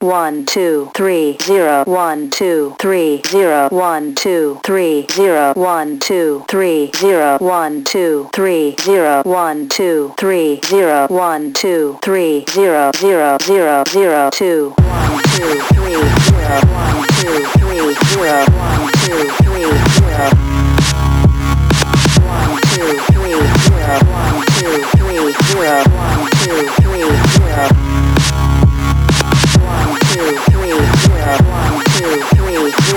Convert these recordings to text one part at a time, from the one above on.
one two three zero one two three zero one two three zero one two three zero one two three zero one two three zero one two three zero zero zero zero two one two three zero one two three zero one two three zero one two three zero one two three zero one two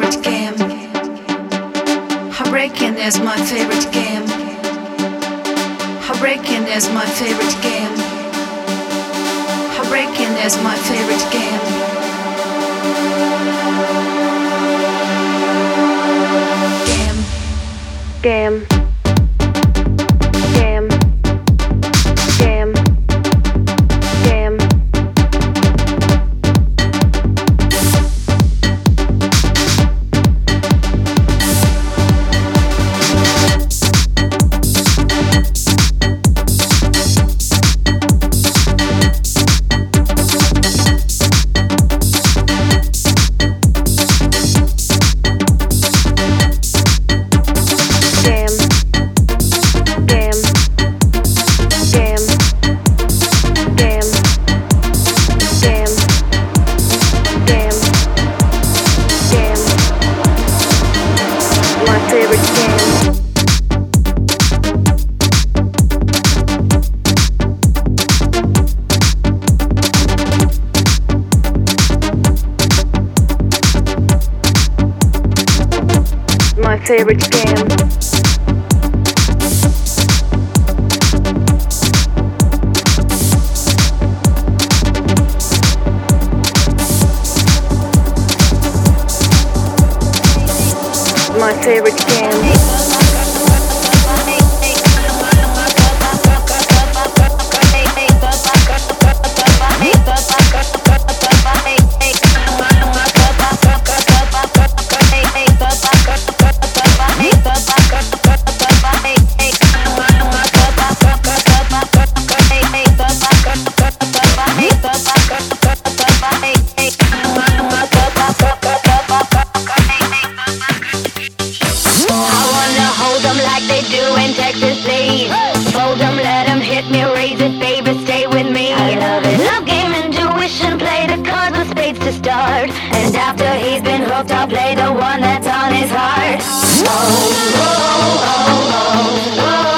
favorite game. Heartbreaking is my favorite game. Heartbreaking is my favorite game. Heartbreaking is my favorite game. Game. Game. I'll play the one that's on his heart. Oh, oh, oh, oh, oh. oh.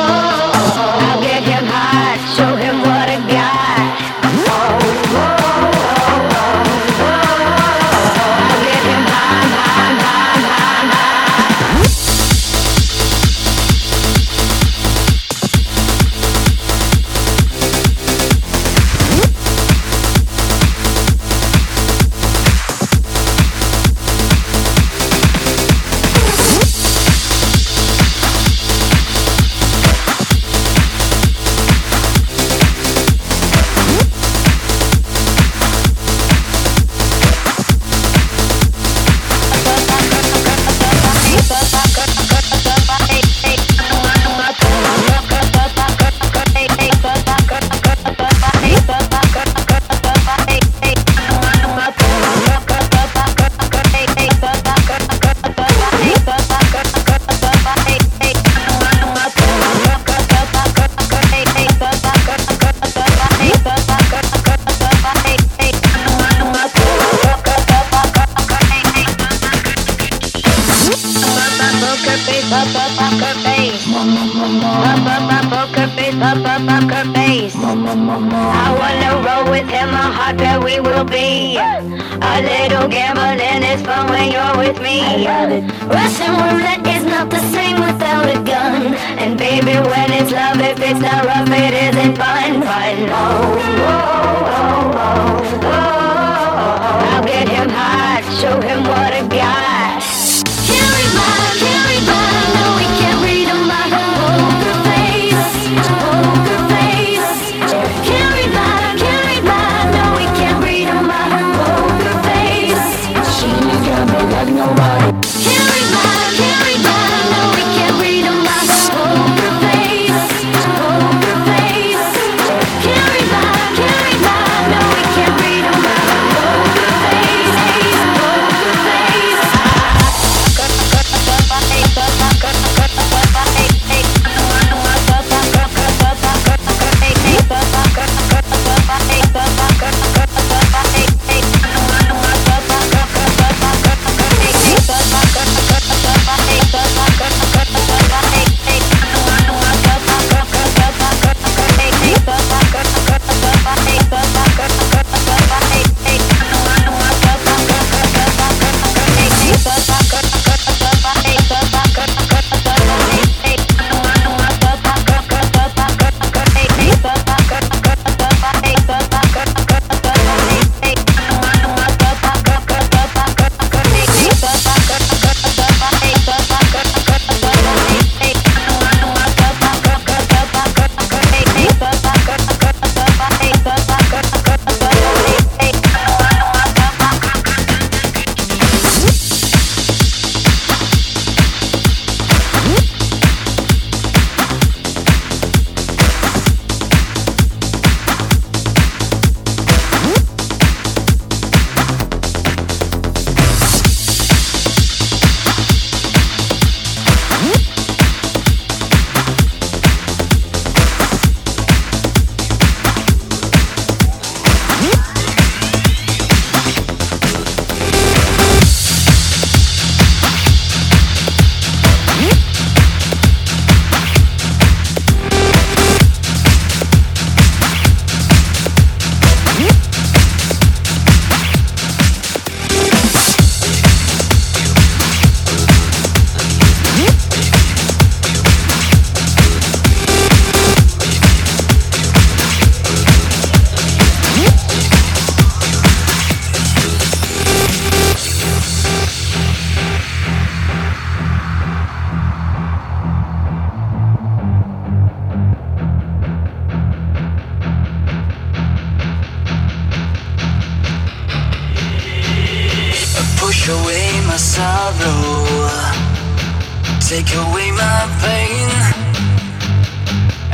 take away my pain.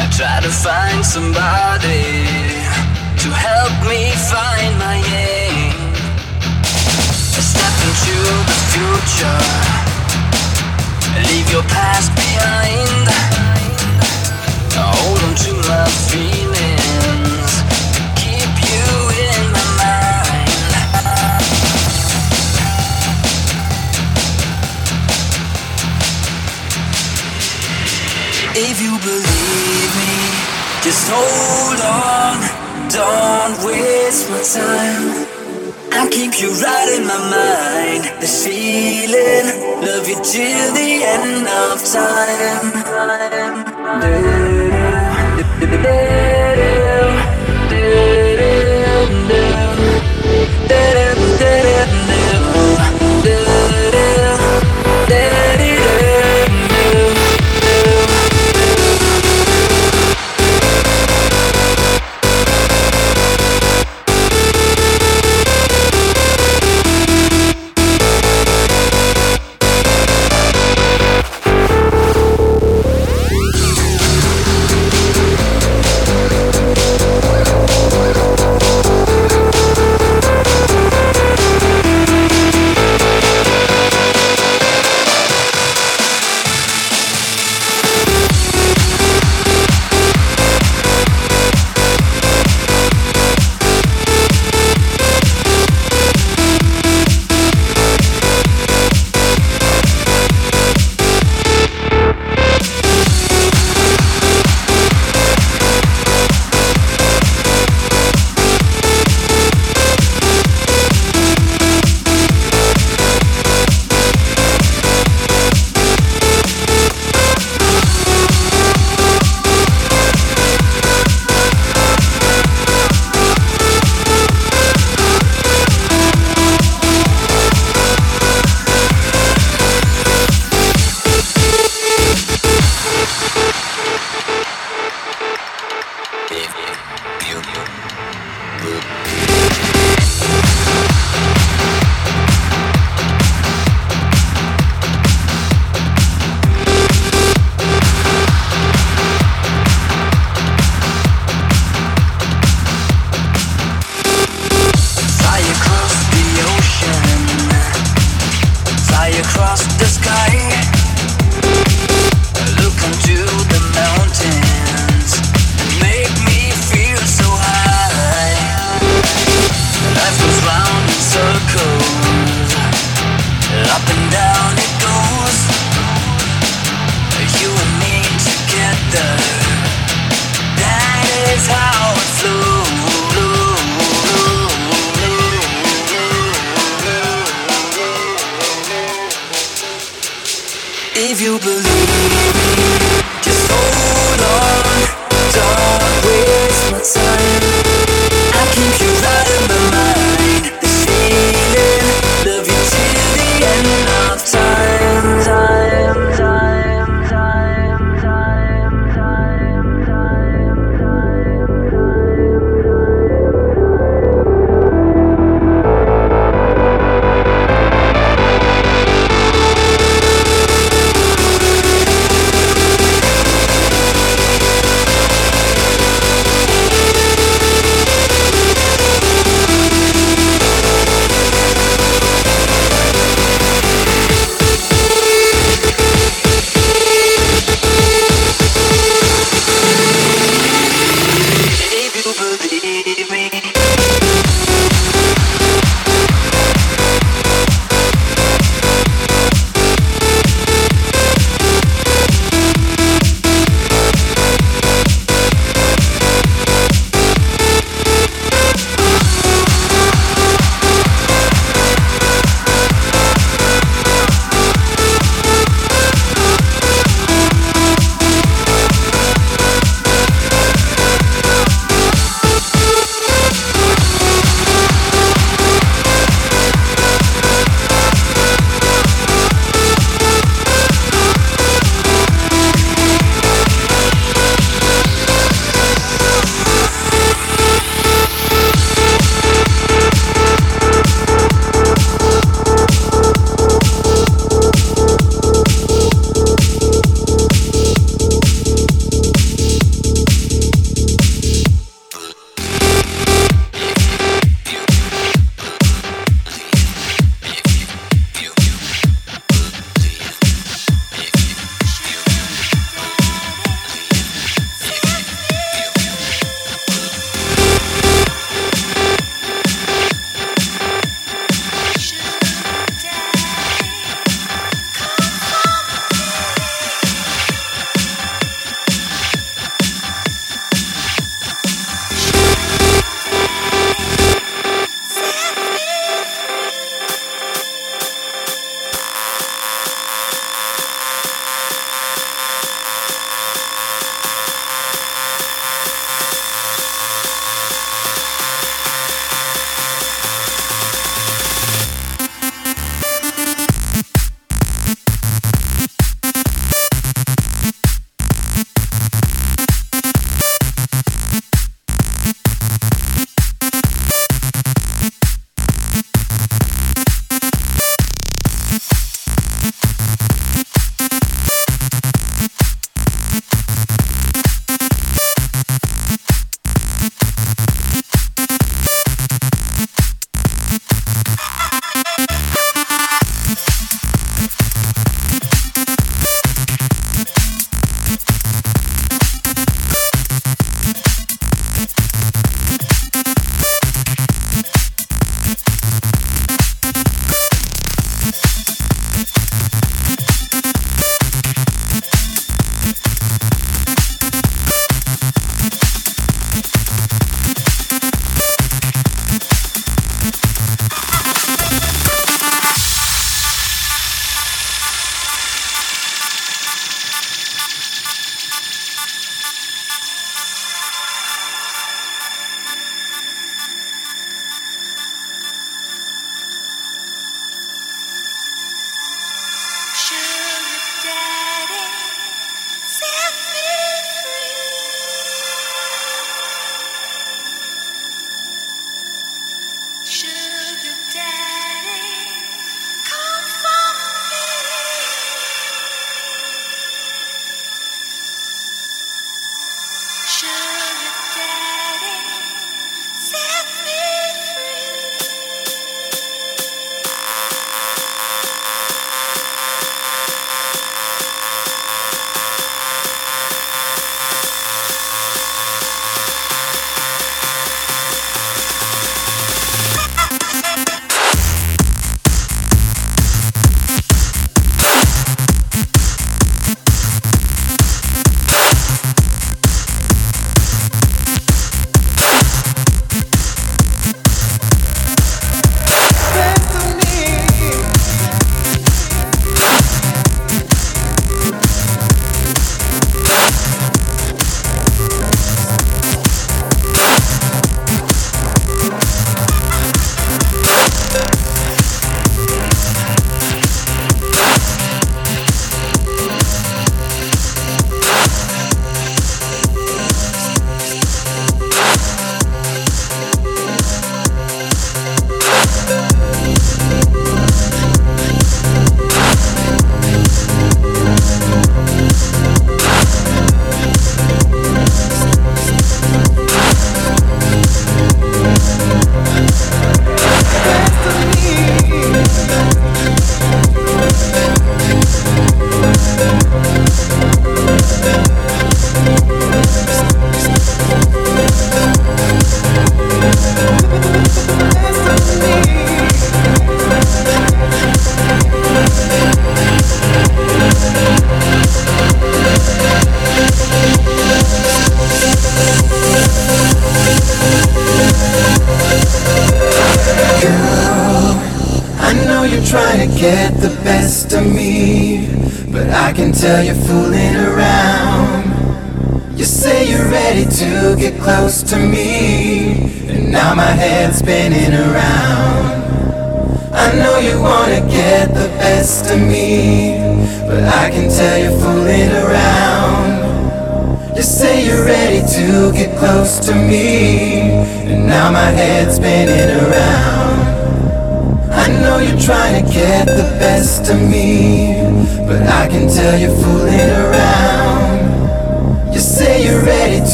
I try to find somebody to help me find my aim. I step into the future, leave your past behind. I hold on to my feelings. If you believe me, just hold on. Don't waste my time. I keep you right in my mind. The feeling, love you till the end of time.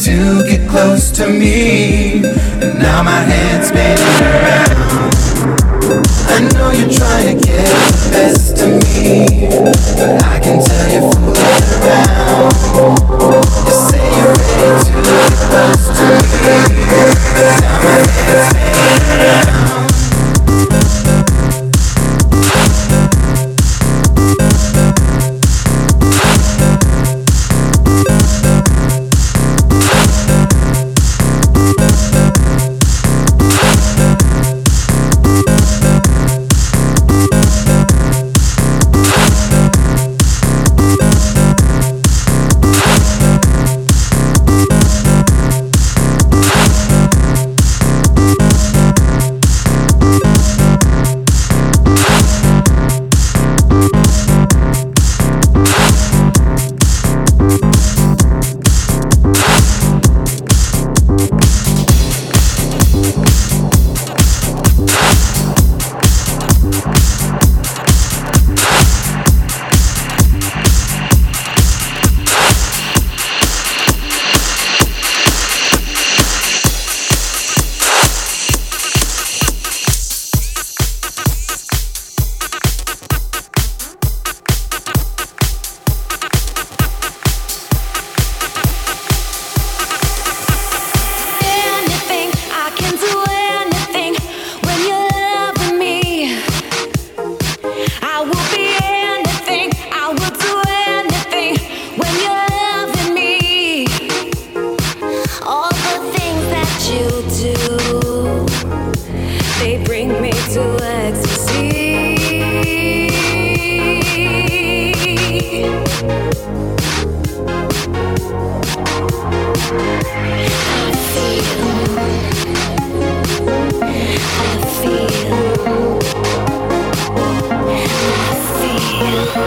to get close to me. And now my head's spinning around. I know you're trying to get the best of me, but I can tell you're fooling around.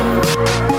Thank